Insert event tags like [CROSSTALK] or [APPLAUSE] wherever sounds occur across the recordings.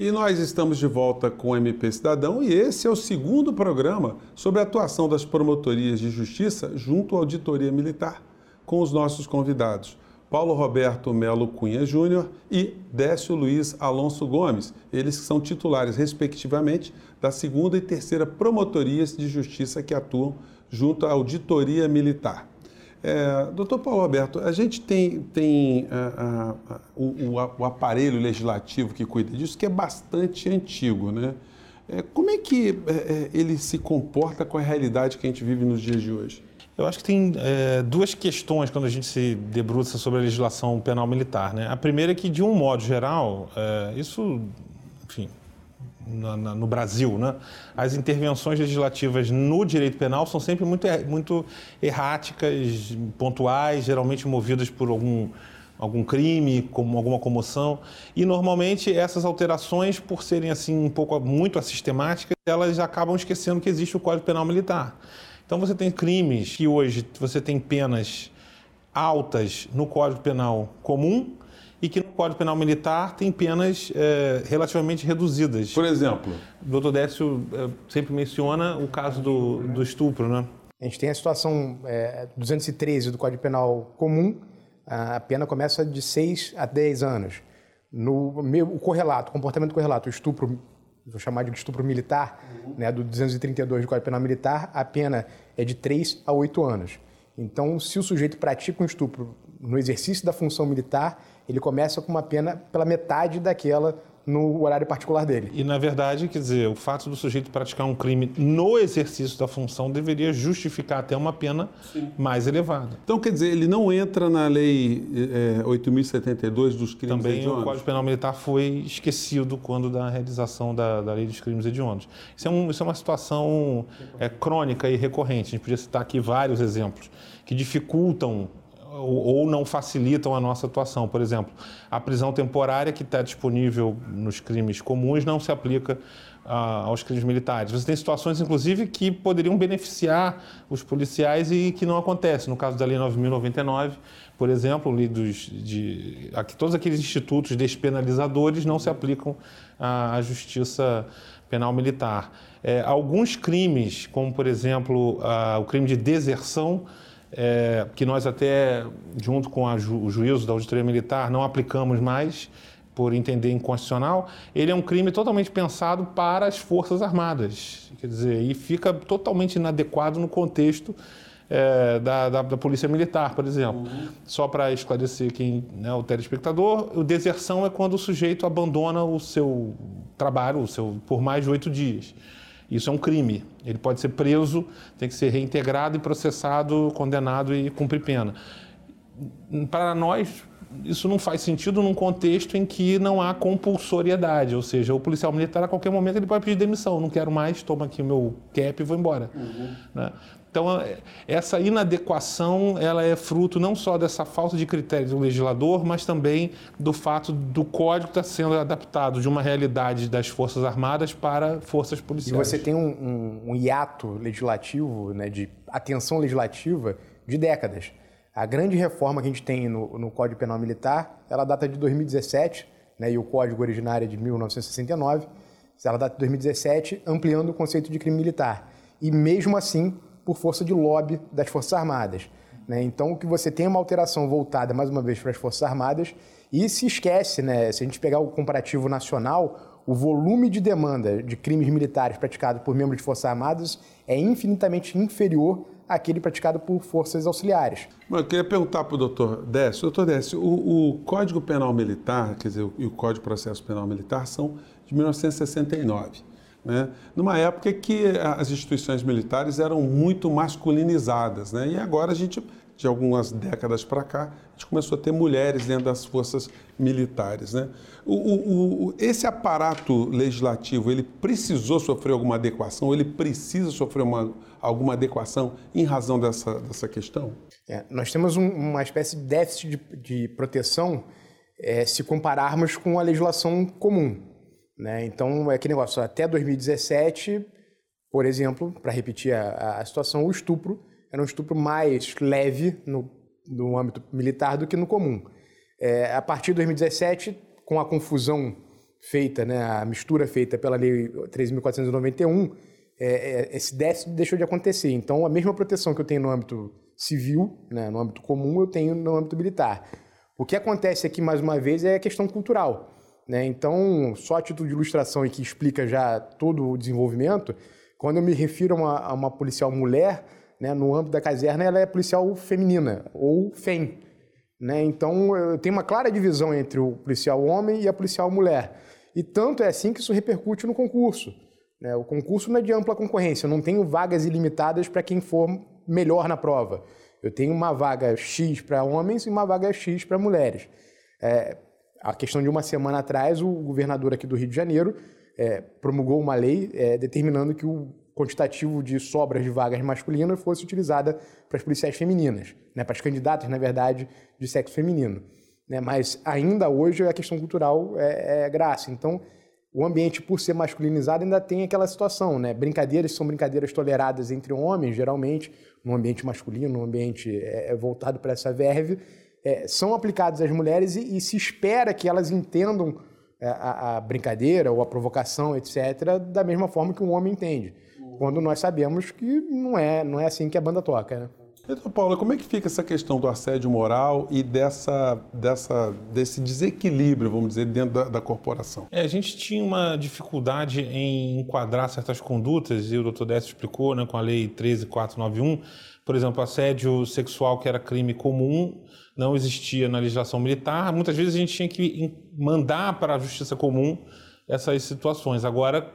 E nós estamos de volta com o MP Cidadão e esse é o segundo programa sobre a atuação das promotorias de justiça junto à Auditoria Militar, com os nossos convidados. Paulo Roberto Melo Cunha Júnior e Décio Luiz Alonso Gomes, eles que são titulares, respectivamente, da segunda e terceira promotorias de justiça que atuam junto à Auditoria Militar. É, doutor Paulo Roberto, a gente tem, tem uh, uh, uh, o, o, aparelho legislativo que cuida disso, que é bastante antigo, né? É, como é que é, é, ele se comporta com a realidade que a gente vive nos dias de hoje? Eu acho que tem é, duas questões quando a gente se debruça sobre a legislação penal militar. Né? A primeira é que, de um modo geral, é, isso, enfim, na, na, no Brasil, né? as intervenções legislativas no direito penal são sempre muito, muito erráticas, pontuais, geralmente movidas por algum, algum crime, como alguma comoção. E normalmente essas alterações, por serem assim um pouco muito assistemáticas, elas acabam esquecendo que existe o Código Penal Militar. Então você tem crimes que hoje você tem penas altas no Código Penal comum e que no Código Penal Militar tem penas é, relativamente reduzidas. Por exemplo? O doutor Décio é, sempre menciona o caso do, do estupro, né? A gente tem a situação é, 213 do Código Penal comum, a pena começa de 6 a 10 anos. No meu, o correlato, o comportamento correlato, o estupro, vou chamar de estupro militar, uhum. né, do 232 do Código Penal Militar, a pena é de 3 a 8 anos. Então, se o sujeito pratica um estupro no exercício da função militar, ele começa com uma pena pela metade daquela no horário particular dele. E, na verdade, quer dizer, o fato do sujeito praticar um crime no exercício da função deveria justificar até uma pena Sim. mais elevada. Então, quer dizer, ele não entra na Lei é, 8.072 dos crimes Também hediondos? o Código Penal Militar foi esquecido quando da realização da, da Lei dos Crimes Hediondos. Isso é, um, isso é uma situação é, crônica e recorrente. A gente podia citar aqui vários exemplos que dificultam ou não facilitam a nossa atuação. Por exemplo, a prisão temporária que está disponível nos crimes comuns não se aplica ah, aos crimes militares. Você tem situações, inclusive, que poderiam beneficiar os policiais e que não acontece. No caso da Lei 9.099, por exemplo, dos, de, aqui, todos aqueles institutos despenalizadores não se aplicam à, à justiça penal militar. É, alguns crimes, como por exemplo ah, o crime de deserção, é, que nós até, junto com ju, o juízo da auditoria militar, não aplicamos mais por entender inconstitucional, ele é um crime totalmente pensado para as Forças Armadas. Quer dizer, e fica totalmente inadequado no contexto é, da, da, da, Polícia Militar, por exemplo. Uhum. Só para esclarecer quem, né, o telespectador, o deserção é quando o sujeito abandona o seu trabalho o seu, por mais de oito dias. Isso é um crime. Ele pode ser preso, tem que ser reintegrado e processado, condenado e cumprir pena. Para nós, isso não faz sentido num contexto em que não há compulsoriedade, ou seja, o policial militar a qualquer momento ele pode pedir demissão, não quero mais, toma aqui o meu cap e vou embora. Uhum. Né? Então, é, essa inadequação ela é fruto não só dessa falta de critério do legislador, mas também do fato do código estar sendo adaptado de uma realidade das Forças Armadas para forças policiais. E você tem um, um, um hiato legislativo, né, de atenção legislativa, de décadas. A grande reforma que a gente tem no, no Código Penal Militar, ela data de 2017, né, e o Código originário é de 1969, ela data de 2017, ampliando o conceito de crime militar. E mesmo assim, por força de lobby das Forças Armadas. Né? Então, o que você tem é uma alteração voltada, mais uma vez, para as Forças Armadas e se esquece, né? se a gente pegar o comparativo nacional, o volume de demanda de crimes militares praticados por membros de Forças Armadas é infinitamente inferior àquele praticado por forças auxiliares. Mas eu queria perguntar para o doutor Décio. Doutor Décio, o, o, Código Penal Militar, quer dizer, e o Código de Processo Penal Militar são de 1969 né? numa época que as instituições militares eram muito masculinizadas. Né? E agora a gente, de algumas décadas para cá, a gente começou a ter mulheres dentro das forças militares. Né? O, o, o, esse aparato legislativo, ele precisou sofrer alguma adequação? Ele precisa sofrer uma, alguma adequação em razão dessa, dessa questão? É, nós temos um, uma espécie de déficit de, de proteção é, se compararmos com a legislação comum. Né? Então, é aquele negócio, até 2017, por exemplo, para repetir a, a, situação, o estupro era um estupro mais leve no, no âmbito militar do que no comum. É, a partir de 2017, com a confusão feita, né, a mistura feita pela Lei 3.491, é, é, esse déficit deixou de acontecer. Então, a mesma proteção que eu tenho no âmbito civil, né, no âmbito comum, eu tenho no âmbito militar. O que acontece aqui, mais uma vez, é a questão cultural. Né? Então, só a título de ilustração e que explica já todo o desenvolvimento, quando eu me refiro a uma, a uma policial mulher, né, no âmbito da caserna, ela é policial feminina, ou FEM. Né? Então, eu tenho uma clara divisão entre o policial homem e a policial mulher. E tanto é assim que isso repercute no concurso. Né? O concurso não é de ampla concorrência, eu não tenho vagas ilimitadas para quem for melhor na prova. Eu tenho uma vaga X para homens e uma vaga X para mulheres. É, a questão de uma semana atrás, o governador aqui do Rio de Janeiro é, promulgou uma lei é, determinando que o quantitativo de sobras de vagas masculinas fosse utilizada para as policiais femininas, né, para as candidatas, na verdade, de sexo feminino. Né, mas ainda hoje a questão cultural é, é graça. Então, o ambiente, por ser masculinizado, ainda tem aquela situação, né? Brincadeiras são brincadeiras toleradas entre homens, geralmente, no ambiente masculino, no ambiente é, é voltado para essa verve, é, são aplicadas às mulheres e, e, se espera que elas entendam é, a, a, brincadeira ou a provocação, etc., da mesma forma que um homem entende quando nós sabemos que não é, não é assim que a banda toca. Né? Então, Paula, como é que fica essa questão do assédio moral e dessa, dessa, desse desequilíbrio, vamos dizer, dentro da, da corporação? É, a gente tinha uma dificuldade em enquadrar certas condutas, e o doutor Décio explicou né, com a Lei 13491, por exemplo, assédio sexual, que era crime comum, não existia na legislação militar. Muitas vezes a gente tinha que mandar para a justiça comum essas situações. Agora,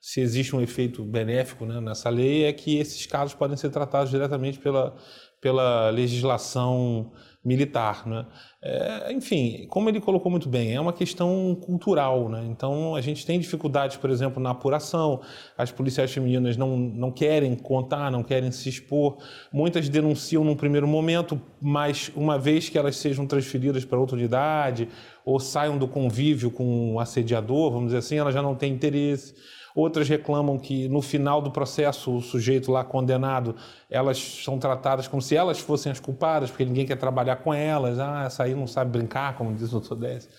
se existe um efeito benéfico né, nessa lei, é que esses casos podem ser tratados diretamente pela, pela legislação militar. Né? É, enfim, como ele colocou muito bem, é uma questão cultural. Né? Então, a gente tem dificuldades, por exemplo, na apuração, as policiais femininas não, não querem contar, não querem se expor, muitas denunciam num primeiro momento, mas uma vez que elas sejam transferidas para outra unidade ou saiam do convívio com o assediador, vamos dizer assim, elas já não têm interesse. Outras reclamam que no final do processo o sujeito lá condenado, elas são tratadas como se elas fossem as culpadas, porque ninguém quer trabalhar com elas. Ah, essa aí não sabe brincar, como diz o doutor Décio.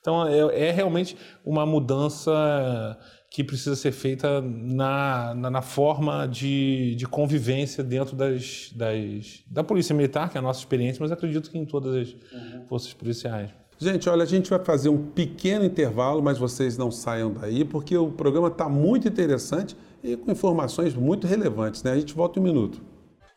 Então é, é, realmente uma mudança que precisa ser feita na, na, na forma de, de, convivência dentro das, das, da Polícia Militar, que é a nossa experiência, mas acredito que em todas as uhum. forças policiais. Gente, olha, a gente vai fazer um pequeno intervalo, mas vocês não saiam daí, porque o programa está muito interessante e com informações muito relevantes, né? A gente volta em um minuto.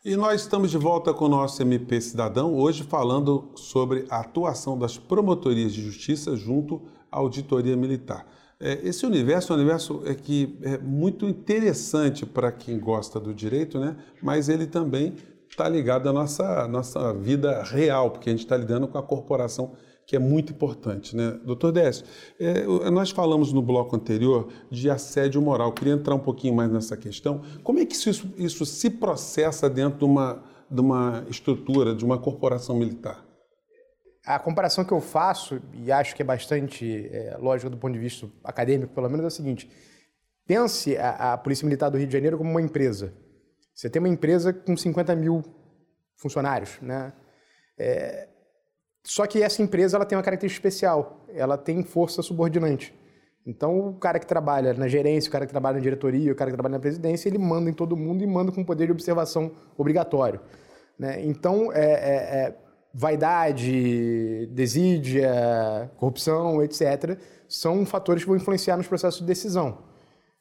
E nós estamos de volta com o nosso MP Cidadão, hoje falando sobre a atuação das promotorias de justiça junto à auditoria militar. É, esse universo é um universo é que é muito interessante para quem gosta do direito, né? mas ele também está ligado à nossa, nossa vida real, porque a gente está lidando com a corporação que é muito importante. Né? Doutor Décio, é, nós falamos no bloco anterior de assédio moral. Queria entrar um pouquinho mais nessa questão. Como é que isso, isso se processa dentro de uma, de uma estrutura, de uma corporação militar? A comparação que eu faço, e acho que é bastante é, lógica do ponto de vista acadêmico, pelo menos, é o seguinte: pense a, a Polícia Militar do Rio de Janeiro como uma empresa. Você tem uma empresa com 50 mil funcionários, né? É, só que essa empresa ela tem uma característica especial, ela tem força subordinante. Então, o cara que trabalha na gerência, o cara que trabalha na diretoria, o cara que trabalha na presidência, ele manda em todo mundo e manda com poder de observação obrigatório. Né? Então, é, é, é, vaidade, desídia, corrupção, etc., são fatores que vão influenciar nos processos de decisão.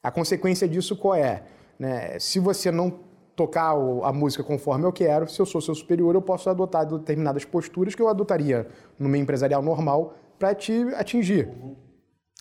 A consequência disso qual é? Né? Se você não tocar a música conforme eu quero. Se eu sou seu superior, eu posso adotar determinadas posturas que eu adotaria no meio empresarial normal para te atingir. Uhum.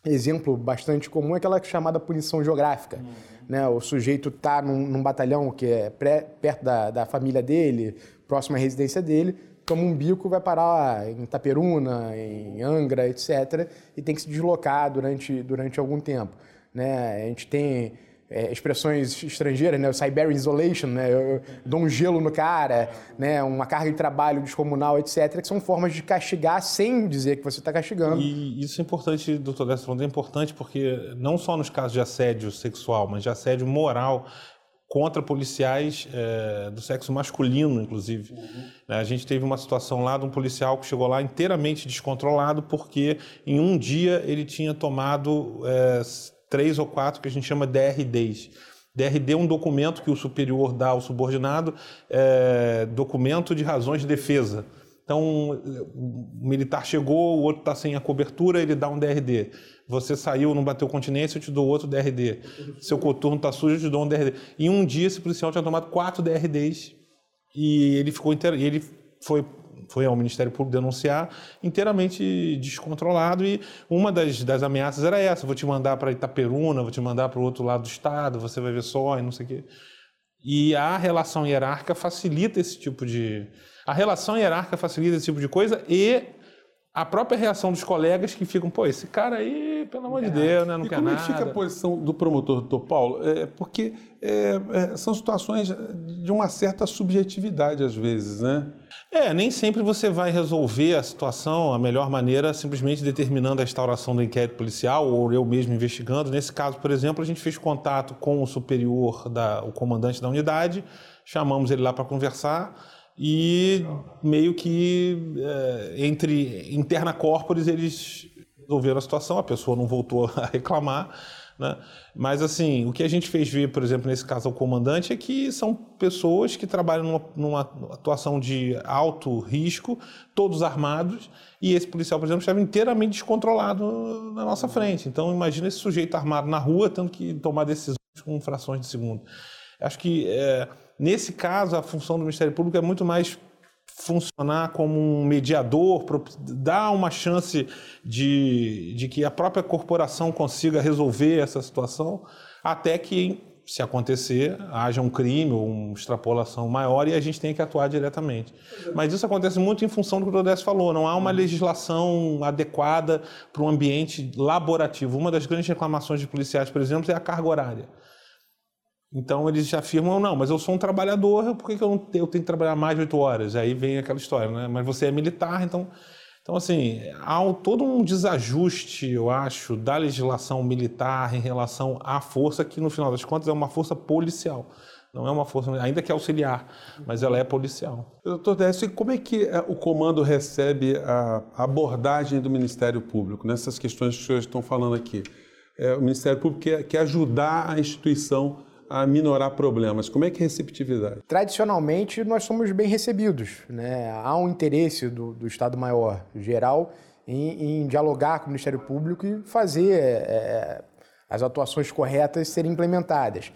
Exemplo bastante comum é aquela chamada punição geográfica. Uhum. Né? O sujeito está num, num, batalhão que é pré, perto da, da, família dele, próximo à residência dele, toma um bico, vai parar em Itaperuna, em Angra, etc., e tem que se deslocar durante, durante algum tempo. Né? A gente tem é, expressões estrangeiras, né? O Siberian Isolation, né? Eu dou um gelo no cara, né? Uma carga de trabalho descomunal, etc., que são formas de castigar sem dizer que você está castigando. E isso é importante, doutor Décio é importante porque não só nos casos de assédio sexual, mas de assédio moral, contra policiais é, do sexo masculino, inclusive. Uhum. A gente teve uma situação lá de um policial que chegou lá inteiramente descontrolado porque em um dia ele tinha tomado é, três ou quatro que a gente chama DRDs. DRD é um documento que o superior dá ao subordinado, é, documento de razões de defesa. Então, o militar chegou, o outro está sem a cobertura, ele dá um DRD. Você saiu, não bateu continência, eu te dou outro DRD. Seu coturno está sujo, eu te dou um DRD. Em um dia, esse policial tinha tomado quatro DRDs e ele ficou inteiro, ele foi foi ao Ministério Público denunciar, inteiramente descontrolado. E uma das, das ameaças era essa: vou te mandar para Itaperuna, vou te mandar para o outro lado do estado, você vai ver só e não sei o quê. E a relação hierárquica facilita esse tipo de. A relação hierárquica facilita esse tipo de coisa e a própria reação dos colegas que ficam, pô, esse cara aí, pelo amor de é. Deus, né, não e quer como nada. Como é que fica a posição do promotor, doutor Paulo? É, porque é, é, são situações de uma certa subjetividade às vezes, né? É, nem sempre você vai resolver a situação a melhor maneira simplesmente determinando a instauração do inquérito policial ou eu mesmo investigando. Nesse caso, por exemplo, a gente fez contato com o superior, da, o comandante da unidade, chamamos ele lá para conversar e meio que é, entre interna corporis eles resolveram a situação, a pessoa não voltou [LAUGHS] a reclamar, né? Mas assim, o que a gente fez ver, por exemplo, nesse caso ao comandante, é que são pessoas que trabalham numa, numa atuação de alto risco, todos armados, e esse policial, por exemplo, estava inteiramente descontrolado na nossa frente. Então imagina esse sujeito armado na rua tendo que tomar decisões com frações de segundo. Acho que é, Nesse caso, a função do Ministério Público é muito mais funcionar como um mediador, dar uma chance de, de que a própria corporação consiga resolver essa situação, até que, se acontecer, haja um crime ou uma extrapolação maior e a gente tenha que atuar diretamente. Mas isso acontece muito em função do que o Odés falou, não há uma legislação adequada para um ambiente laborativo. Uma das grandes reclamações de policiais, por exemplo, é a carga horária. Então eles afirmam, não, mas eu sou um trabalhador, por que, que eu, não, eu tenho que trabalhar mais de oito horas? Aí vem aquela história, né? Mas você é militar, então... Então, assim, há todo um desajuste, eu acho, da legislação militar em relação à força, que no final das contas é uma força policial. Não é uma força, ainda que auxiliar, mas ela é policial. Doutor Décio, como é que eh, o comando recebe a abordagem do Ministério Público nessas questões que os senhores estão falando aqui? É, o Ministério Público quer, quer ajudar a instituição a minorar problemas? Como é que é a receptividade? Tradicionalmente, nós somos bem recebidos. Né? Há um interesse do, do Estado-Maior geral em, em, dialogar com o Ministério Público e fazer é, as atuações corretas serem implementadas.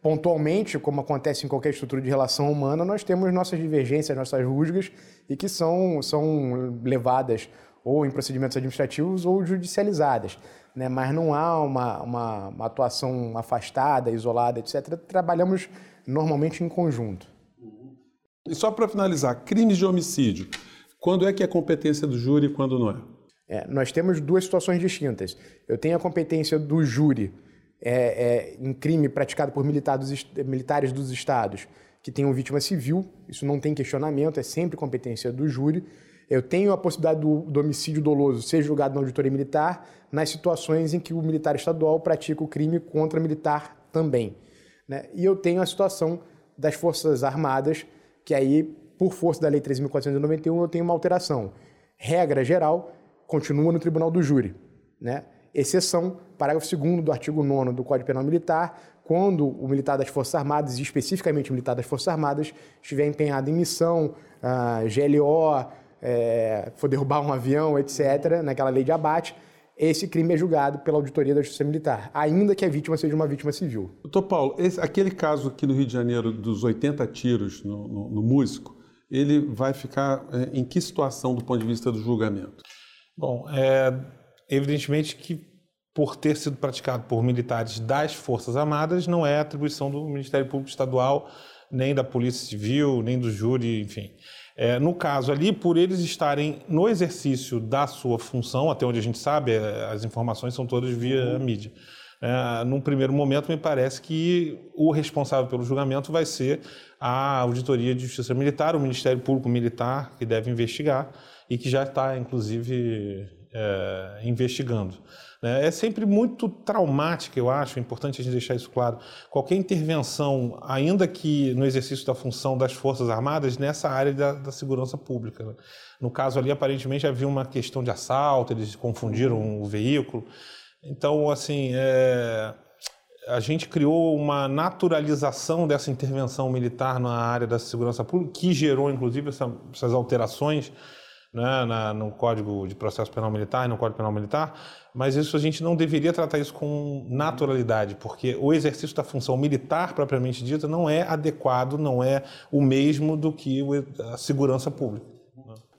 Pontualmente, como acontece em qualquer estrutura de relação humana, nós temos nossas divergências, nossas rusgas, e que são, são levadas ou em procedimentos administrativos ou judicializadas né? mas não há uma, uma, uma atuação afastada, isolada, etc. Trabalhamos normalmente em conjunto. E só para finalizar, crimes de homicídio. Quando é que é competência do júri e quando não é? é? Nós temos duas situações distintas. Eu tenho a competência do júri é, é, em crime praticado por militar dos, militares dos estados que tenham vítima civil, isso não tem questionamento, é sempre competência do júri. Eu tenho a possibilidade do, do homicídio doloso ser julgado na auditoria militar nas situações em que o militar estadual pratica o crime contra militar também. Né? E eu tenho a situação das Forças Armadas, que aí, por força da Lei 13.491, eu tenho uma alteração. Regra geral, continua no Tribunal do Júri. Né? Exceção, parágrafo 2 do artigo 9 do Código Penal Militar, quando o militar das Forças Armadas, e especificamente o militar das Forças Armadas, estiver empenhado em missão, uh, ah, GLO, é, for derrubar um avião, etc., naquela lei de abate, esse crime é julgado pela auditoria da Justiça Militar, ainda que a vítima seja uma vítima civil. Doutor Paulo, esse, aquele caso aqui no Rio de Janeiro dos 80 tiros no, no, no músico, ele vai ficar é, em que situação do ponto de vista do julgamento? Bom, é, evidentemente que por ter sido praticado por militares das Forças Armadas, não é atribuição do Ministério Público Estadual, nem da Polícia Civil, nem do júri, enfim. É, no caso ali, por eles estarem no exercício da sua função, até onde a gente sabe, é, as informações são todas via uhum. mídia. É, num primeiro momento, me parece que o responsável pelo julgamento vai ser a Auditoria de Justiça Militar, o Ministério Público Militar, que deve investigar e que já está, inclusive, é, investigando. Né? É sempre muito traumática, eu acho, é importante a gente deixar isso claro. Qualquer intervenção, ainda que no exercício da função das Forças Armadas, nessa área da, da segurança pública. Né? No caso ali, aparentemente havia uma questão de assalto, eles confundiram o veículo. Então, assim, é, a gente criou uma naturalização dessa intervenção militar na área da segurança pública, que gerou, inclusive, essa, essas alterações né, na, no Código de Processo Penal Militar e no Código Penal Militar, mas isso a gente não deveria tratar isso com naturalidade, porque o exercício da função militar propriamente dita não é adequado, não é o mesmo do que a segurança pública.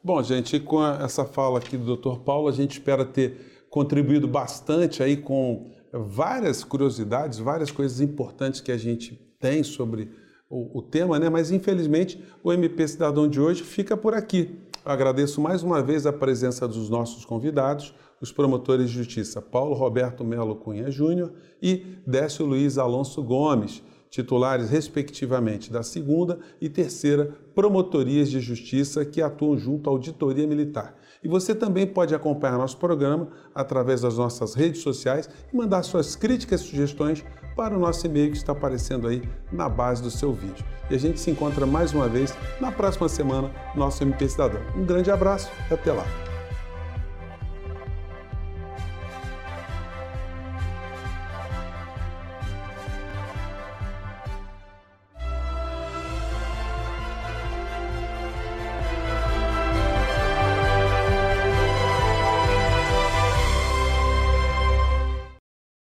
Bom, gente, com essa fala aqui do Dr. Paulo, a gente espera ter contribuído bastante aí com várias curiosidades, várias coisas importantes que a gente tem sobre o, o tema, né? Mas infelizmente o MP Cidadão de hoje fica por aqui. Eu agradeço mais uma vez a presença dos nossos convidados, os promotores de justiça Paulo Roberto Melo Cunha Júnior e Décio Luiz Alonso Gomes, titulares respectivamente da segunda e terceira promotorias de justiça que atuam junto à Auditoria Militar. E você também pode acompanhar nosso programa através das nossas redes sociais e mandar suas críticas e sugestões para o nosso e-mail que está aparecendo aí na base do seu vídeo. E a gente se encontra mais uma vez na próxima semana, nosso MP Cidadão. Um grande abraço e até lá!